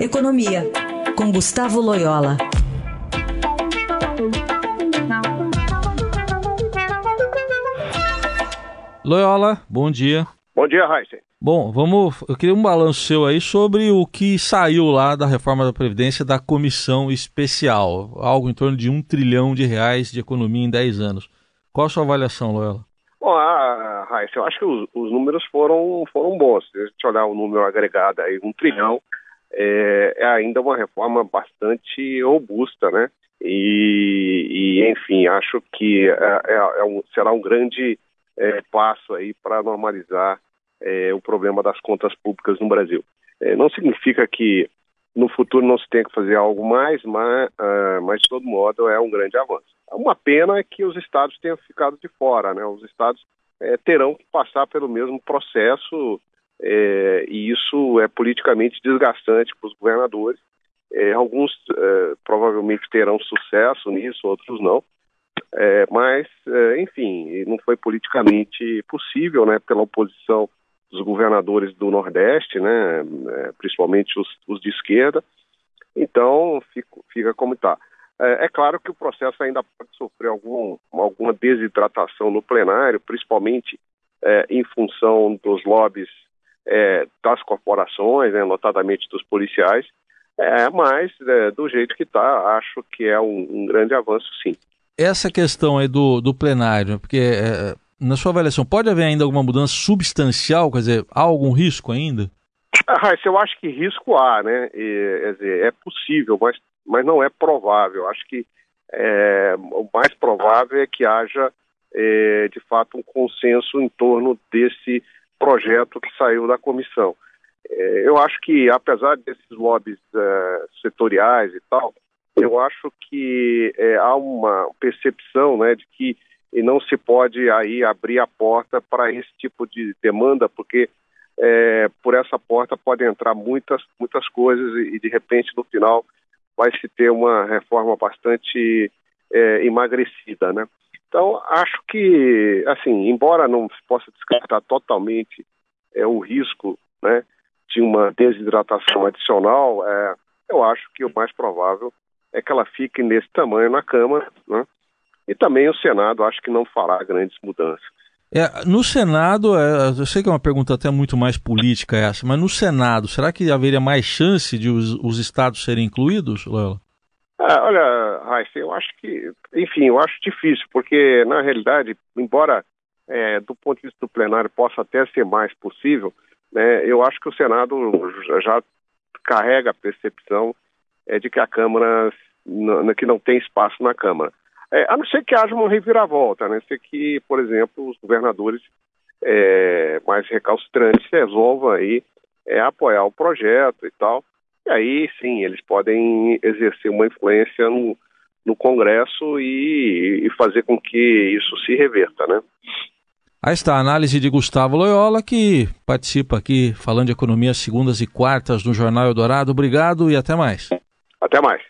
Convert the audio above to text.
Economia, com Gustavo Loyola. Loyola, bom dia. Bom dia, Raíssa. Bom, vamos. Eu queria um balanço seu aí sobre o que saiu lá da reforma da Previdência da comissão especial. Algo em torno de um trilhão de reais de economia em 10 anos. Qual a sua avaliação, Loyola? Bom, ah, Raíssa, eu acho que os, os, números foram, foram bons. Se a gente olhar o número agregado aí, um trilhão, é, é ainda uma reforma bastante robusta, né? E, e enfim, acho que é, é, é um, será um grande é, passo aí para normalizar é, o problema das contas públicas no Brasil. É, não significa que no futuro não se tenha que fazer algo mais, mas, uh, mas de todo modo é um grande avanço. Uma pena é que os estados tenham ficado de fora, né? Os estados é, terão que passar pelo mesmo processo é, e isso é politicamente desgastante para os governadores. É, alguns é, provavelmente terão sucesso nisso, outros não. É, mas, é, enfim, não foi politicamente possível, né, pela oposição dos governadores do Nordeste, né, é, principalmente os, os, de esquerda. Então, fico, fica como está. É, claro que o processo ainda pode sofrer algum, alguma desidratação no plenário, principalmente é, em função dos lobbies é, das corporações, né, notadamente dos policiais, é, mas é, do jeito que está, acho que é um, um, grande avanço, sim. Essa questão aí do, do plenário, porque na sua avaliação, pode haver ainda alguma mudança substancial? Quer dizer, há algum risco ainda? Ah, eu acho que risco há, né? E, quer dizer, é possível, mas, mas não é provável. Acho que é, o mais provável é que haja, é, de fato, um consenso em torno desse projeto que saiu da comissão. É, eu acho que, apesar desses lobbies é, setoriais e tal, eu acho que é, há uma percepção né, de que não se pode aí abrir a porta para esse tipo de demanda, porque é, por essa porta podem entrar muitas, muitas coisas e, e, de repente no final vai se ter uma reforma bastante é, emagrecida, né? Então acho que, assim, embora não se possa descartar totalmente é, o risco, né, de uma desidratação adicional, é, eu acho que o mais provável é que ela fique nesse tamanho na Câmara, né? E também o Senado acho que não fará grandes mudanças. É, no Senado, é, eu sei que é uma pergunta até muito mais política essa, mas no Senado, será que haveria mais chance de os, os estados serem incluídos, Loyola? Ah, olha, Raíssa, eu acho que, enfim, eu acho difícil, porque na realidade, embora é, do ponto de vista do plenário possa até ser mais possível, né, eu acho que o Senado já, carrega a percepção é, de que a Câmara, que não tem espaço na Câmara. É, a não ser que haja uma reviravolta, a não ser que, por exemplo, os governadores é, mais recalcitrantes resolvam aí é, apoiar o projeto e tal. E aí, sim, eles podem exercer uma influência no, no Congresso e, e fazer com que isso se reverta, né? Aí está a análise de Gustavo Loyola, que participa aqui falando de economia segundas e quartas no Jornal Eldorado. Obrigado e até mais. Até mais.